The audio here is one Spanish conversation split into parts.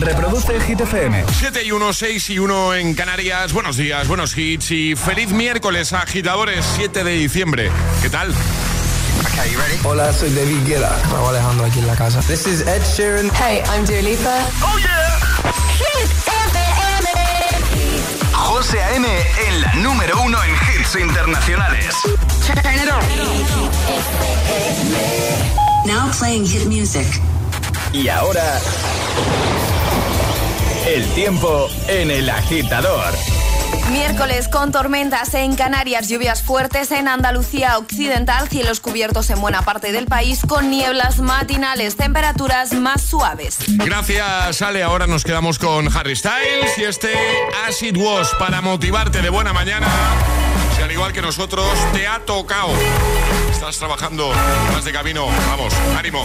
Reproduce Hit FM. 7 y 1, 6 y 1 en Canarias. Buenos días, buenos hits y feliz miércoles, agitadores, 7 de diciembre. ¿Qué tal? Okay, you ready? Hola, soy David Guetta. Me Alejandro aquí en la casa. This is Ed Sheeran. Hey, I'm Dua Lipa. ¡Oh, yeah! Hit FM. José A.M. en la número uno en hits internacionales. Turn it on. Now playing hit music. Y ahora... El tiempo en el agitador. Miércoles con tormentas en Canarias, lluvias fuertes en Andalucía Occidental, cielos cubiertos en buena parte del país con nieblas matinales, temperaturas más suaves. Gracias, Ale. Ahora nos quedamos con Harry Styles y este Acid Was para motivarte de buena mañana. Si al igual que nosotros te ha tocado. Estás trabajando más de camino. Vamos, ánimo.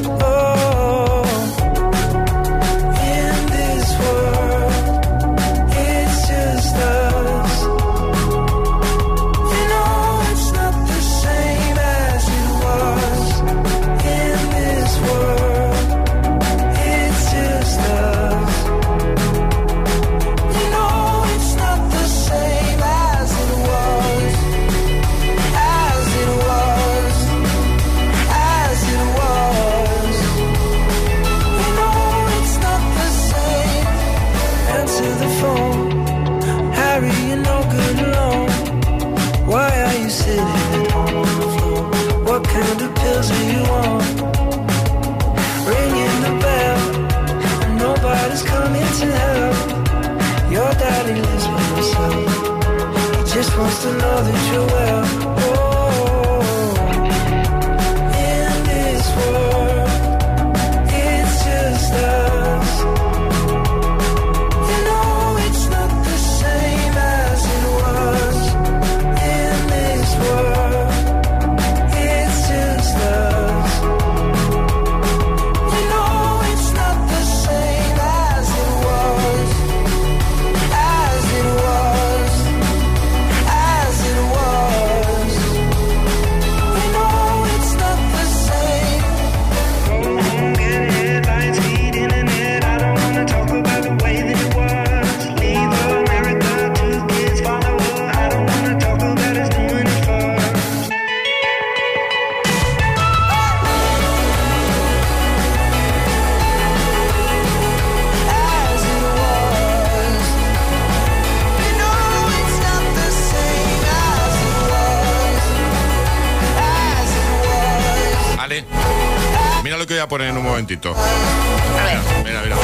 Answer the phone, Harry. You're no good alone. Why are you sitting at home on the floor? What kind of pills are you on? Ringing the bell, nobody's coming to help. Your daddy lives by himself. He just wants to know that you're well. Poner en un momentito. A ver. Mira, mira.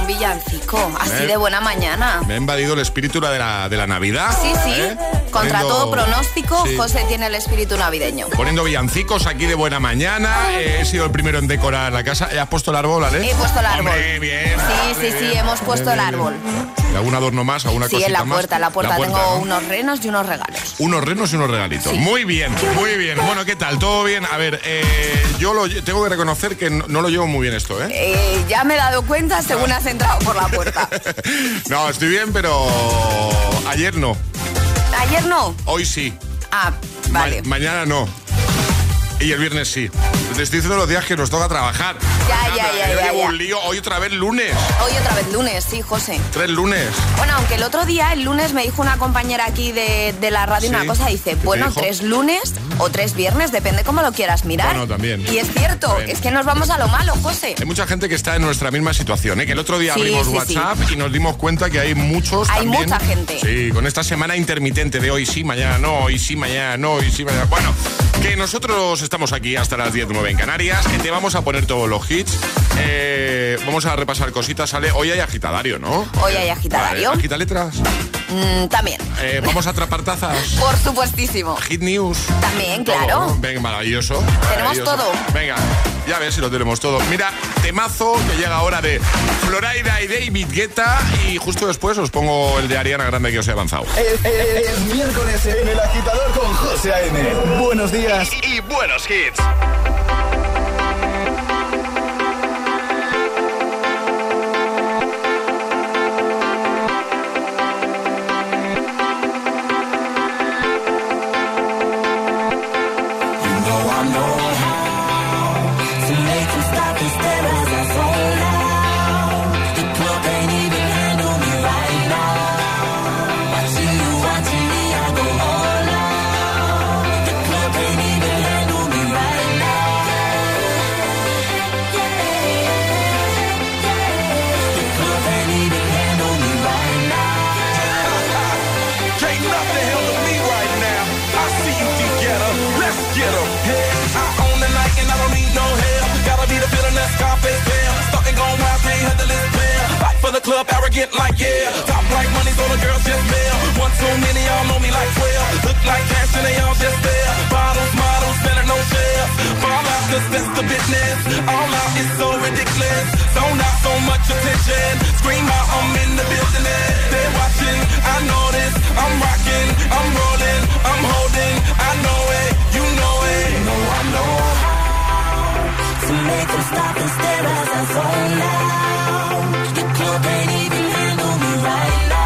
Un villancico, así ¿Eh? de buena mañana. Me ha invadido el espíritu de la, de la Navidad. Sí, sí. ¿eh? Contra Poniendo- todo pronóstico, Sí. José tiene el espíritu navideño. Poniendo villancicos aquí de buena mañana. Eh, he sido el primero en decorar la casa. ¿Has puesto el árbol, Ale? He puesto el árbol. Hombre, bien. Sí, sí, sí, hemos puesto el árbol. ¿Y algún adorno más? ¿Alguna Sí, en la más? puerta, en la puerta tengo ¿no? unos renos y unos regalos. Unos renos y unos regalitos. Sí. Muy bien, muy bien. Bueno, ¿qué tal? ¿Todo bien? A ver, eh, yo lo, tengo que reconocer que no, no lo llevo muy bien esto, ¿eh? Eh, ya me he dado cuenta según has entrado por la puerta. no, estoy bien, pero ayer no. Ayer no. Hoy sí. Ah, Ma- vale. mañana no. Y el viernes sí. Te estoy diciendo los días que nos toca trabajar. Ya, ya, ya, ya, llevo ya. un lío. Hoy otra vez lunes. Hoy otra vez lunes, sí, José. Tres lunes. Bueno, aunque el otro día, el lunes, me dijo una compañera aquí de, de la radio Sí. una cosa, dice, ¿Qué te bueno, tres lunes o tres viernes, depende cómo lo quieras mirar. Bueno, también. Y es cierto, También. es que nos vamos a lo malo, José. Hay mucha gente que está en nuestra misma situación, ¿eh? que el otro día Sí, abrimos sí. WhatsApp y nos dimos cuenta que hay muchos Hay también. mucha gente. Sí, con esta semana intermitente de hoy sí, mañana no, hoy sí, mañana no, hoy sí, mañana... Bueno, que nosotros estamos aquí hasta las 10 9 en Canarias, te vamos a poner todos los hits eh, vamos a repasar cositas. Sale, hoy hay agitadario, ¿no? Hoy hay agitadario. Vale, agita letras. Mm, también. Eh, vamos a atrapar tazas. Por supuestísimo. Hit News. También, Todo, claro. ¿no? Venga, maravilloso. Tenemos maravilloso. todo. Venga, ya ves si lo tenemos todo. Mira, temazo que llega ahora de Floraida y David Guetta. Y justo después os pongo el de Ariana Grande que os he avanzado. Es, es- es miércoles en el agitador con José A.M. Buenos días y, y buenos hits. The girls just mail. One too many, y'all know me like 12. Look like cash and they all just there. Bottles, models, spending no shares. Fall out, cause that's the business. All out is so ridiculous. Zone out so much attention. Scream out, I'm in the building. They're watching, I know this. I'm rocking, I'm rolling, I'm holding. I know it, you know it. You know I know how To make them stop and stare as I zone out. The club ain't even handle me right now.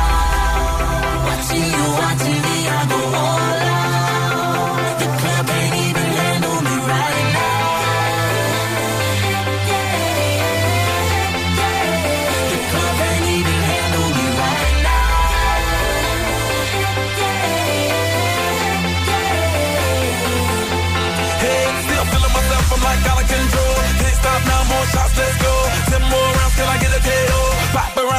Shots, let's go. Ten more rounds till I get a KO.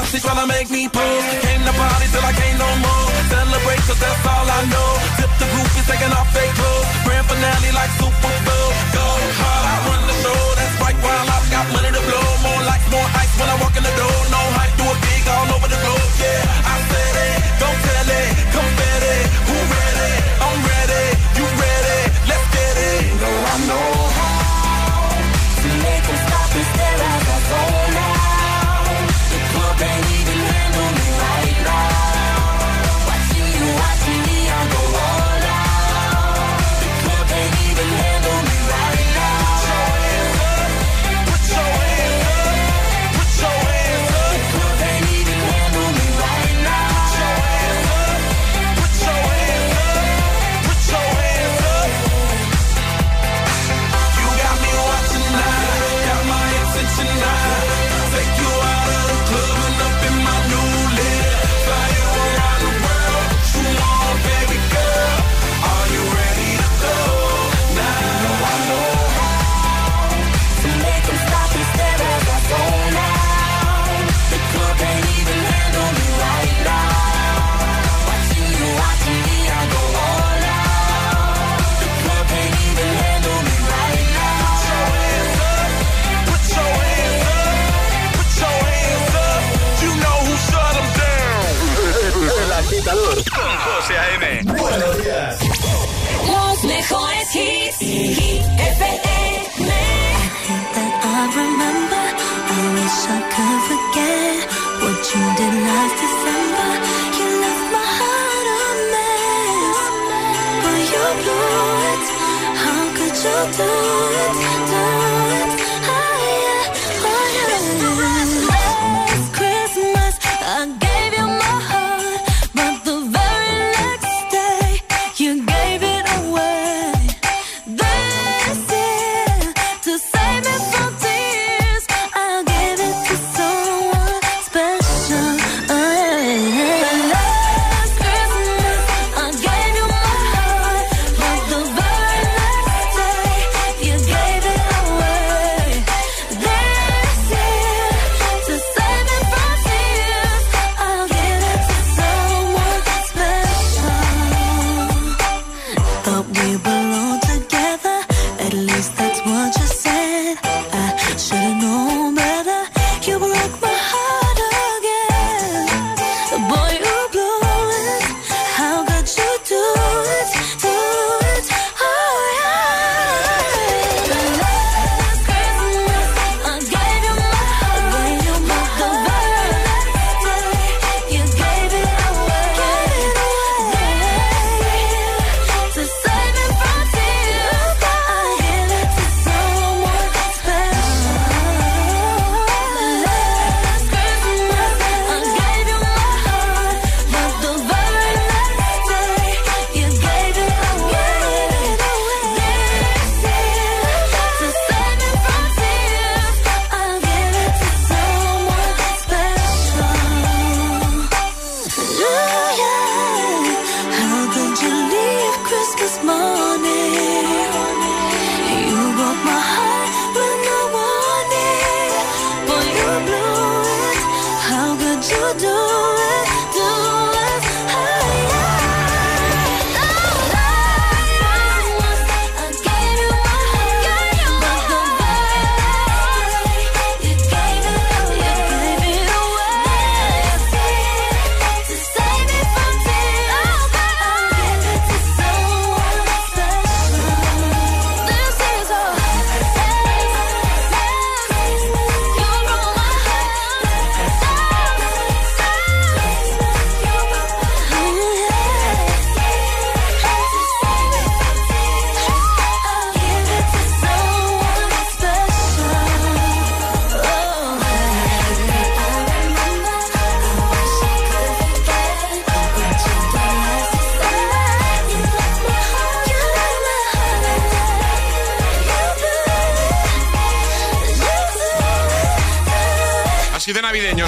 Paparazzi tryna make me pose. Came to party till I can't no more. Celebrate, cause that's all I know. Tip the groupies taking off their clothes. Grand finale like Super Bowl. Go hard, I run the show. That's right, while I've got money to blow. More lights, more ice when I walk in the door. No hype, do it big all over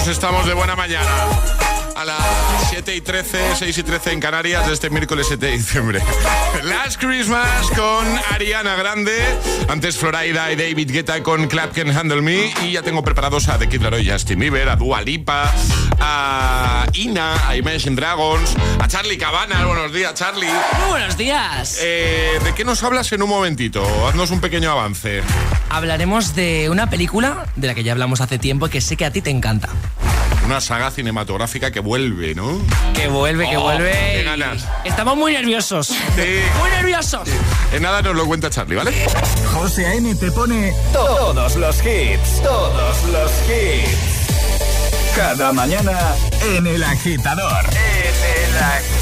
estamos de buena mañana. A las 7 y 13, 6 y 13 en Canarias de este miércoles 7 de diciembre. Last Christmas con Ariana Grande. Antes Florida y David Guetta con Clap Can Handle Me. Y ya tengo preparados a The Kid Laroi, Justin Bieber, a Dua Lipa, a Ina, a Imagine Dragons, a Charlie Cabana. Buenos días, Charlie. Muy buenos días. Eh, ¿De qué nos hablas en un momentito? Haznos un pequeño avance. Hablaremos de una película de la que ya hablamos hace tiempo y que sé que a ti te encanta. Una saga cinematográfica que vuelve, ¿no? Que vuelve, que Oh, vuelve. qué ganas. Estamos muy nerviosos. Sí. Muy nerviosos. En nada nos lo cuenta Charlie, ¿vale? José A.M. te pone todos los hits, todos los hits. Cada mañana en El Agitador. En El Agitador.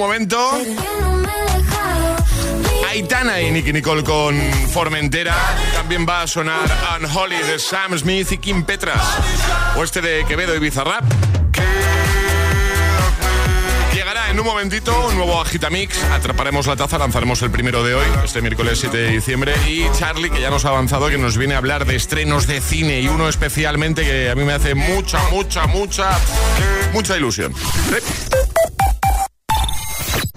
momento, Aitana y Nicky Nicole con Formentera. También va a sonar Unholy de Sam Smith y Kim Petras. O este de Quevedo y Bizarrap. Llegará en un momentito un nuevo Agitamix. Atraparemos la taza, lanzaremos el primero de hoy, este miércoles 7 de diciembre. Y Charlie, que ya nos ha avanzado, que nos viene a hablar de estrenos de cine y uno especialmente que a mí me hace mucha, mucha, mucha, mucha ilusión. Sí.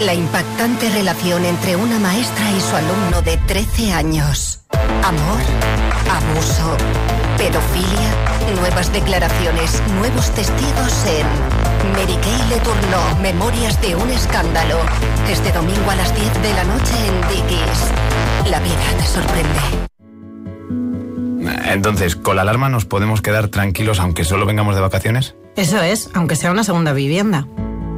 La impactante relación entre una maestra y su alumno de 13 años. Amor, abuso, pedofilia, nuevas declaraciones, nuevos testigos en Mary Kay le turnó Memorias de un escándalo. Este domingo a las 10 de la noche en Dickies. La vida te sorprende. Entonces, ¿con la alarma nos podemos quedar tranquilos aunque solo vengamos de vacaciones? Eso es, aunque sea una segunda vivienda.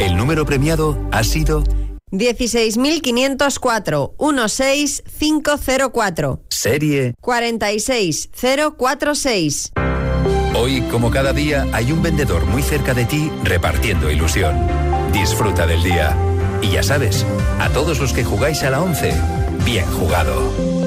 el número premiado ha sido 16.504 16504. serie. 46046. Hoy, como cada día, hay un vendedor muy cerca de ti repartiendo ilusión. Disfruta del día. Y ya sabes, a todos los que jugáis a la 11, bien jugado.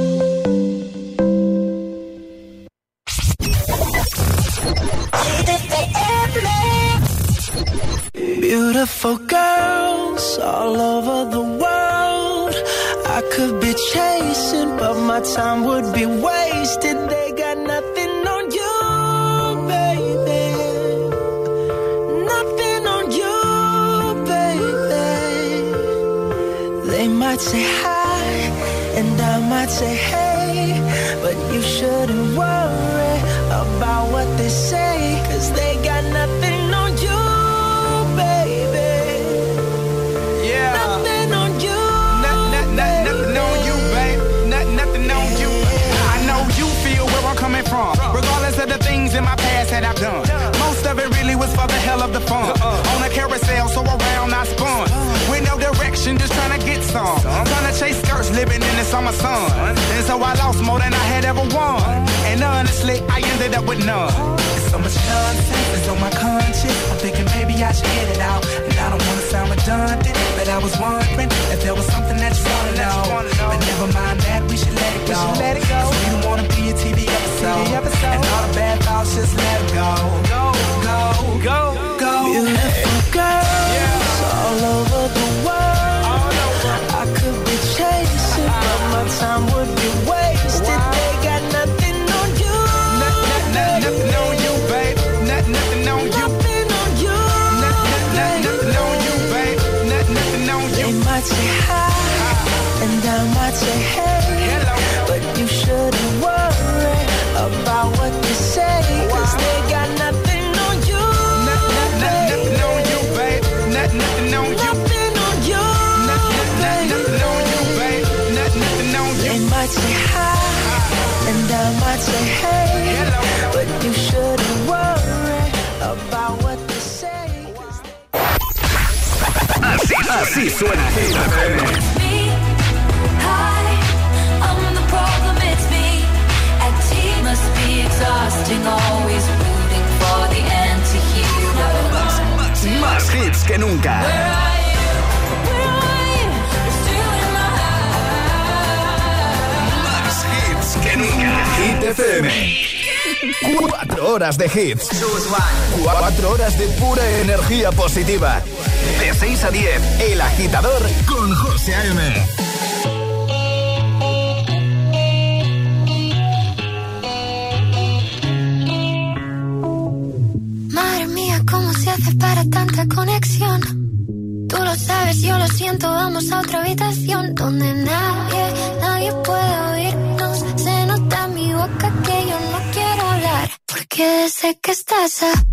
Beautiful girls all over the world. I could be chasing, but my time would be wasted. They got nothing on you, baby. Nothing on you, baby. They might say hi, and I might say hey, but you shouldn't worry about what they say, that I've done. Most of it really was for the hell of the fun. On a carousel, so around I spun. With no direction, just trying to get some. Trying to chase skirts, living in the summer sun. And so I lost more than I had ever won. And honestly, I ended up with none. So much nonsense is on my conscience. I'm thinking maybe I should get it out. And I don't wanna sound redundant, but I was wondering if there was something that you wanna know. But never mind that, we should let it go. Let it go. we don't wanna be a TV episode. And all the bad thoughts, just let it go. Go, go, go, go. Beautiful girls all over the world. I could be chasing, but my time would be wasted. They got nothing on you. Nothing on you, babe. say hi, and I might say hey. But Así suena Hit FM. Más hits que nunca. Más hits que nunca. Hit FM. Cuatro horas de hits. Cuatro horas de pura energía positiva. 6 a 10, El Agitador con José A.M. Madre mía, ¿cómo se hace para tanta conexión? Tú lo sabes, yo lo siento, vamos a otra habitación donde nadie, nadie puede oírnos. Se nota en mi boca que yo no quiero hablar, porque sé que estás aquí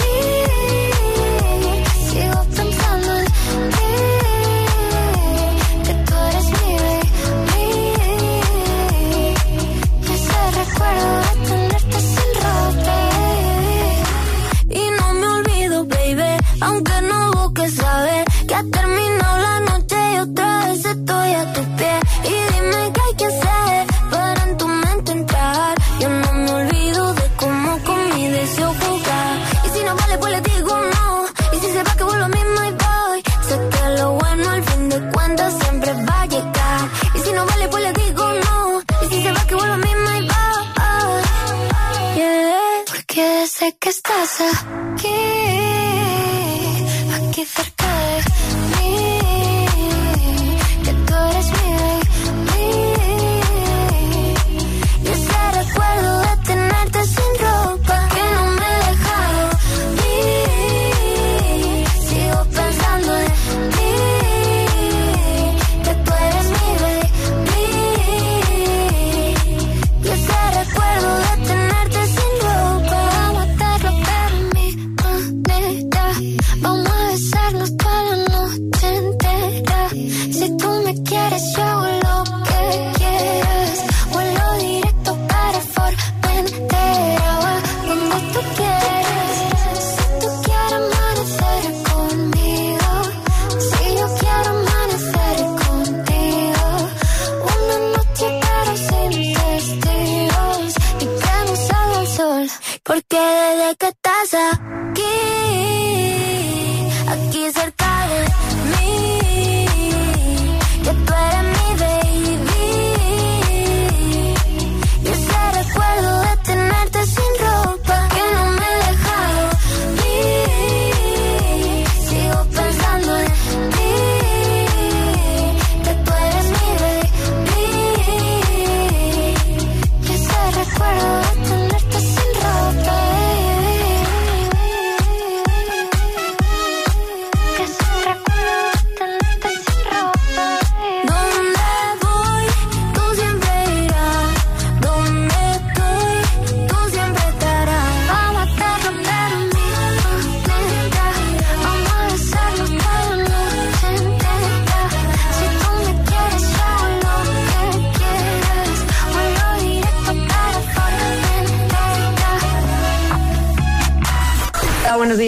closer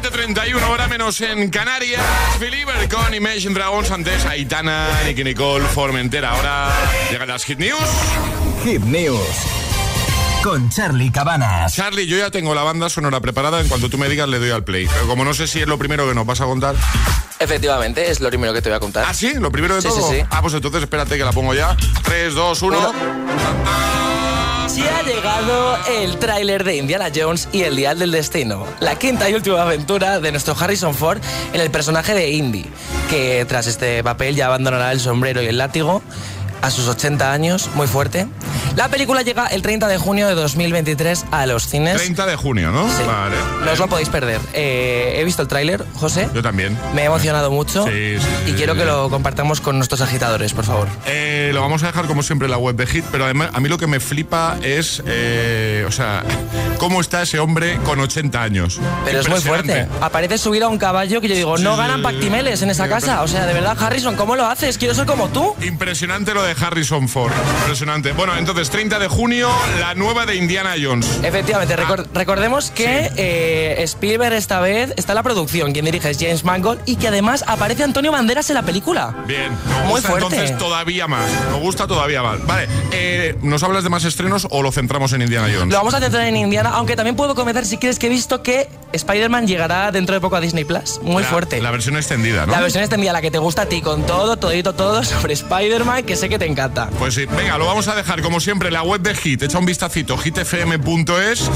7.31 hora menos en Canarias. Believer con Imagine Dragons antes Aitana, Nicky Nicole, Formentera. Ahora llegan las Hit News. Hit News. Con Charlie Cabanas. Charlie, yo ya tengo la banda sonora preparada. En cuanto tú me digas, le doy al play. Pero como no sé si es lo primero que nos vas a contar. Efectivamente, es lo primero que te voy a contar. ¿Ah, sí? ¿Lo primero de Sí, todo? sí, sí. Ah, pues entonces espérate que la pongo ya. 3, 2, 1. Sí ha llegado el tráiler de Indiana Jones y el Dial del Destino, la quinta y última aventura de nuestro Harrison Ford en el personaje de Indy, que tras este papel ya abandonará el sombrero y el látigo a sus 80 años, muy fuerte. La película llega el 30 de junio de 2023 a los cines. 30 de junio, ¿no? Sí. Vale. No os lo podéis perder. Eh, he visto el tráiler, José. Yo también. Me he emocionado mucho Sí, sí, sí, y quiero que lo compartamos con nuestros agitadores, por favor. Eh, lo vamos a dejar como siempre en la web de Hit, pero además a mí lo que me flipa es, eh, o sea, cómo está ese hombre con 80 años. Pero es muy fuerte. Aparece subido a un caballo que yo digo, no ganan pactimeles en esa casa. O sea, de verdad, Harrison, ¿cómo lo haces? Quiero ser como tú. Impresionante lo de Harrison Ford. Impresionante. Bueno, entonces 30 de junio, la nueva de Indiana Jones. Efectivamente, recor- recordemos que eh, Spielberg esta vez está en la producción, quien dirige es James Mangold y que además aparece Antonio Banderas en la película. Bien, Muy gusta fuerte. entonces todavía más. Me gusta todavía más. Vale, eh, ¿nos hablas de más estrenos o lo centramos en Indiana Jones? Lo vamos a centrar en Indiana, aunque también puedo comentar si quieres que he visto que Spider-Man llegará dentro de poco a Disney Plus. Muy La- fuerte. La versión extendida, ¿no? La versión extendida, la que te gusta a ti, con todo, todito, todo sobre Spider-Man, que sé que te encanta. Pues sí, venga, lo vamos a dejar como siempre en la web de Hit. Echa un vistacito, hitfm.es.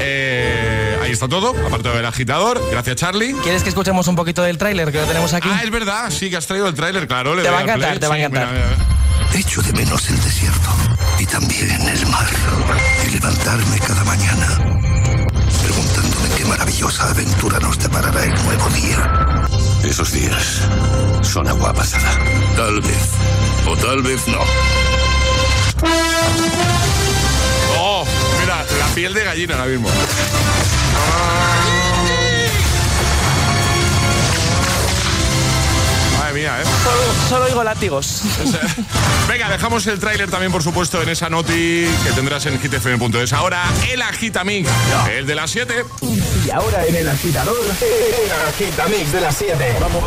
Eh, ahí está todo, aparte del agitador. Gracias, Charlie. ¿Quieres que escuchemos un poquito del tráiler que lo tenemos aquí? Ah, es verdad, sí que has traído el tráiler, claro. le Te va a encantar, play, te va a encantar. mira, mira. Echo de menos el desierto y también el mar. Y levantarme cada mañana esos días son agua pasada. Tal vez, o tal vez no. Oh, mira, la piel de gallina ahora mismo. Madre Mía, ¿eh? solo, solo, oigo látigos. Venga, dejamos el tráiler también, por supuesto, en esa noti que tendrás en hitfm.es. Ahora, el agitamix, el de las 7. Y ahora en el agitador, en el agitamix de las 7. Vamos.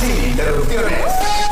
Sí, interrupciones.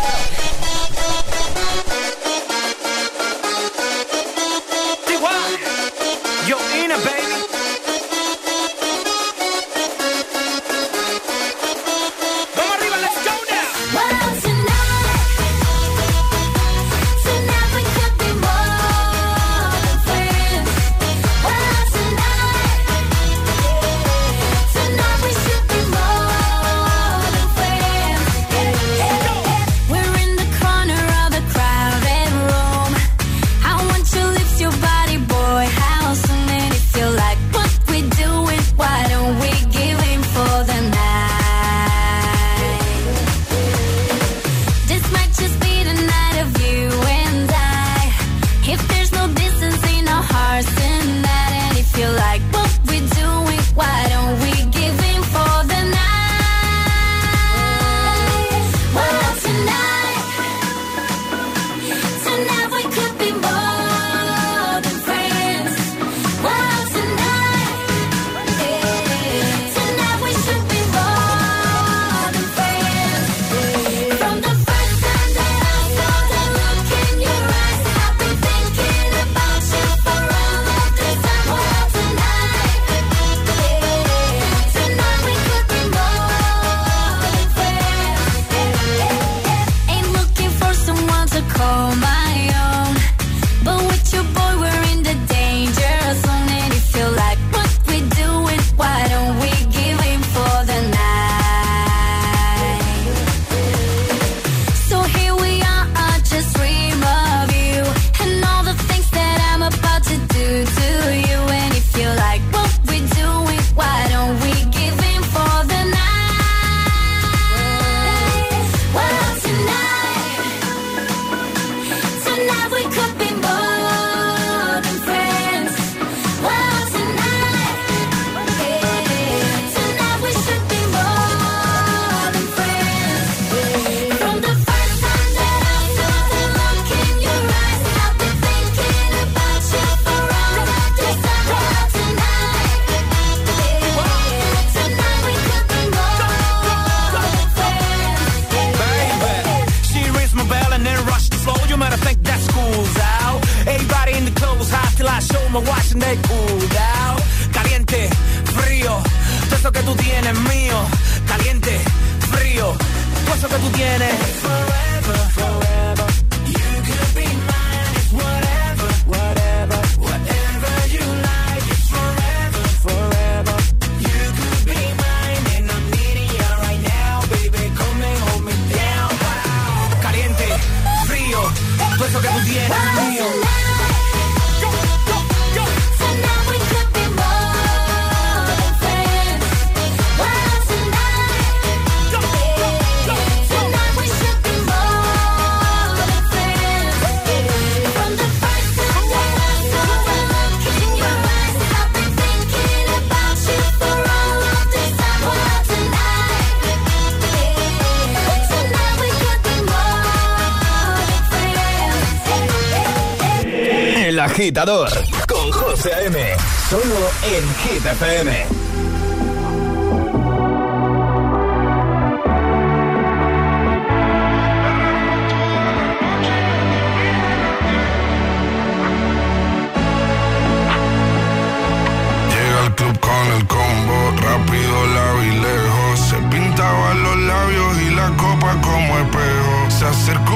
con José M. Solo en Hit Llega al club con el combo, rápido la vi lejos. Se pintaban los labios y la copa como espejo. Se acercó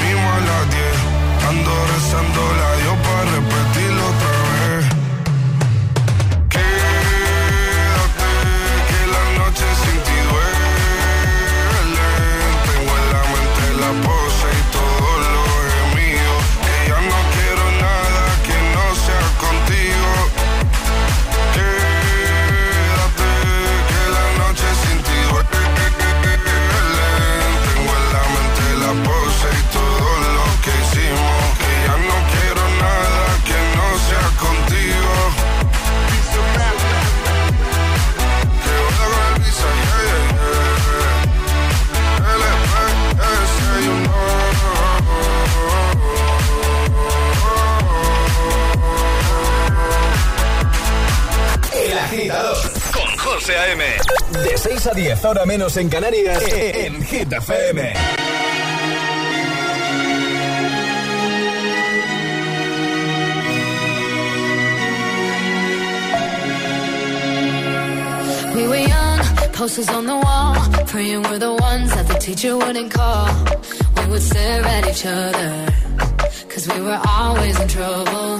José A.M. De 6 a 10, ahora menos en Canarias, e-, en Hit FM. We were young, posters on the wall, praying we're the ones that the teacher wouldn't call. We would stare at each other, cause we were always in trouble.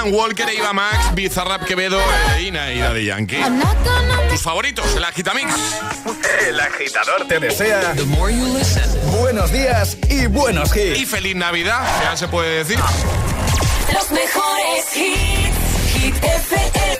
Alan Walker, Eva Max, Bizarrap Quevedo, e Ina y Daddy Yankee. Tus favoritos, el Agitamix. El agitador te desea buenos días y buenos hits. Y feliz Navidad, ya se puede decir. Los mejores hits, hit FM.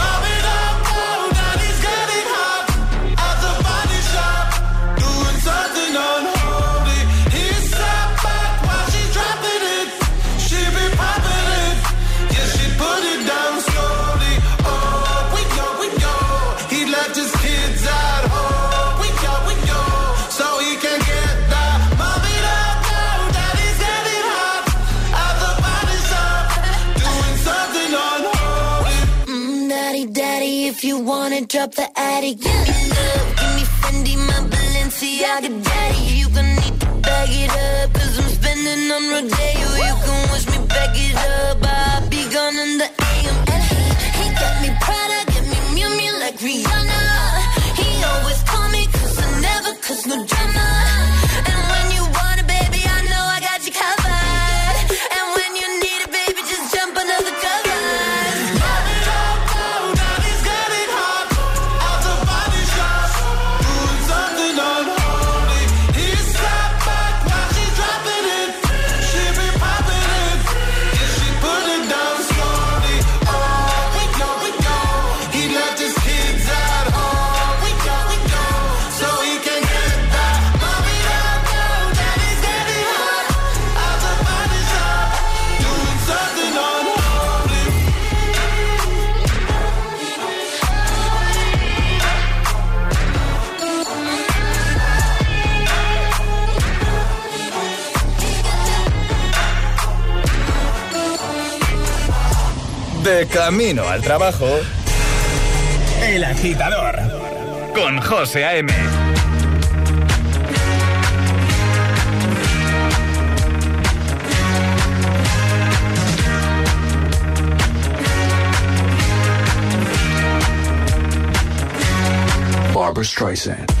Drop the attic, give me love, give me Fendi, my Balenciaga, daddy. You gonna need to bag it up, cause I'm spending on Rodeo. De camino al trabajo. El agitador. Con José A.M. Barbara Streisand.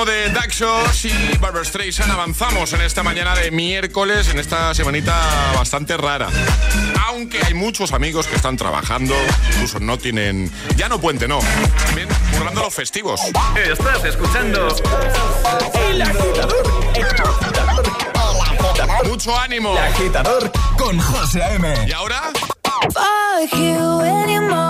Ritmo de Shows y Barbara Streisand avanzamos en esta mañana de miércoles, en esta semanita bastante rara. Aunque hay muchos amigos que están trabajando, incluso no tienen, ya no puente, no, también currando los festivos. Estás escuchando El agitador. El agitador. Mucho ánimo. El agitador con José A.M. ¿Y ahora? Fuck you, any mom,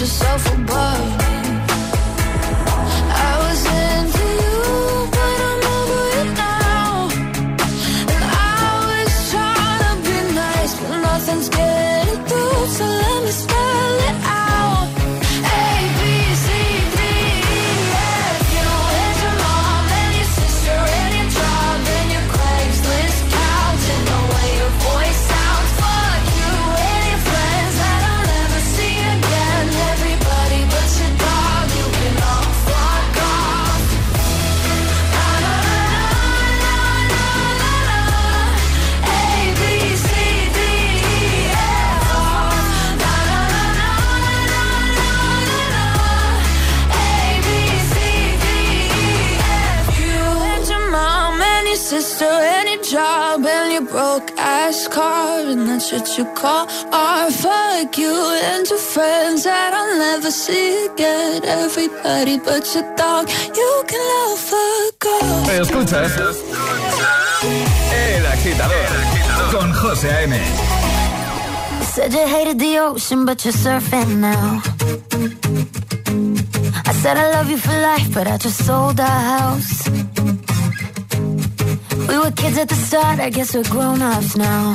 yourself above what you call art. Fuck you and your friends that I'll never see again. Everybody but your dog, you can love fuck off. Escuchas El agitador con José A.M. Said you hated the ocean, but you're surfing now. I said I love you for life, but I just sold our house. We were kids at the start, I guess we're grown ups now.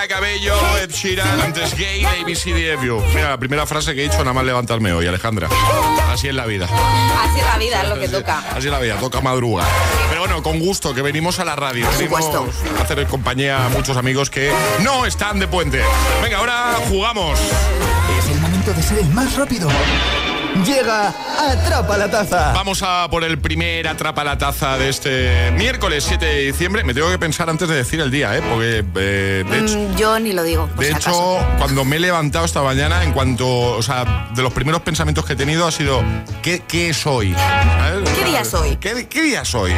Camila Cabello, Ed Sheeran, antes Gay, ABCDFU. Mira, la primera frase que he dicho nada más levantarme hoy, Alejandra. Así es la vida. Así es la vida, es lo que toca. Así es la vida, toca madruga. Pero bueno, con gusto, que venimos a la radio. venimos a hacer compañía a muchos amigos que no están de puente. Venga, ahora jugamos. Es el momento de ser el más rápido. Llega Atrapa la Taza. Vamos a por el primer Atrapa la Taza de este miércoles 7 de diciembre. Me tengo que pensar antes de decir el día, ¿eh? Porque, eh, de hecho, Mm, Yo ni lo digo. por De si hecho, acaso. cuando me he levantado esta mañana, en cuanto, o sea, de los primeros pensamientos que he tenido ha sido, ¿qué, qué es hoy? ¿Sabes? ¿Qué día es hoy? ¿Qué, qué día es hoy?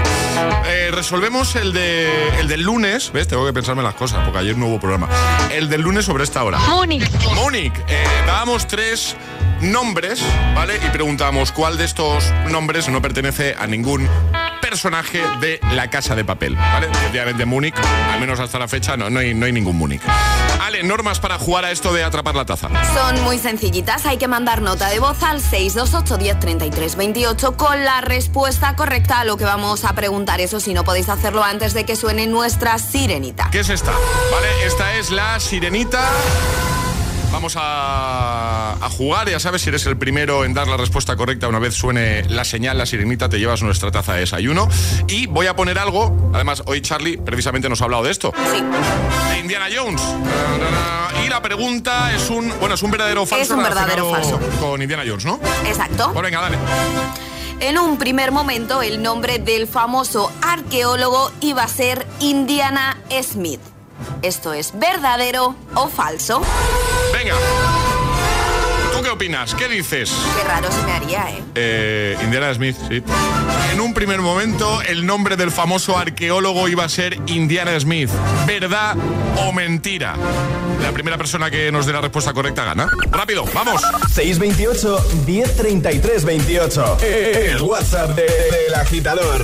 Eh, resolvemos el, de, el del lunes, ¿ves? Tengo que pensarme las cosas, porque ayer no hubo programa. El del lunes sobre esta hora. Múnich. Múnich. Eh, dábamos tres nombres, ¿vale? Y preguntábamos cuál de estos nombres no pertenece a ningún personaje de la casa de papel, ¿vale? Efectivamente, Múnich, al menos hasta la fecha, no, no, hay, no hay ningún Múnich. Ale, normas para jugar a esto de atrapar la taza. Son muy sencillitas, hay que mandar nota de voz al 628 10 33 28 con la respuesta correcta a lo que vamos a preguntar. Eso si no podéis hacerlo antes de que suene nuestra sirenita. ¿Qué es esta? ¿Vale? Esta es la sirenita. Vamos a, a jugar, ya sabes, si eres el primero en dar la respuesta correcta una vez suene la señal, la sirenita, te llevas nuestra taza de desayuno. Y voy a poner algo, además hoy Charlie precisamente nos ha hablado de esto. Sí. De Indiana Jones. Y la pregunta es un, bueno, es un verdadero o falso. Es un verdadero falso. Con Indiana Jones, ¿no? Exacto. Pues venga, dale. En un primer momento, el nombre del famoso arqueólogo iba a ser Indiana Smith. ¿Esto es verdadero o falso? Venga. ¿Tú qué opinas? ¿Qué dices? Qué raro se me haría, ¿eh? Eh, Indiana Smith, sí. En un primer momento, el nombre del famoso arqueólogo iba a ser Indiana Smith. ¿Verdad o mentira? La primera persona que nos dé la respuesta correcta gana. Rápido, vamos. 628 1033 28. El WhatsApp de- del agitador.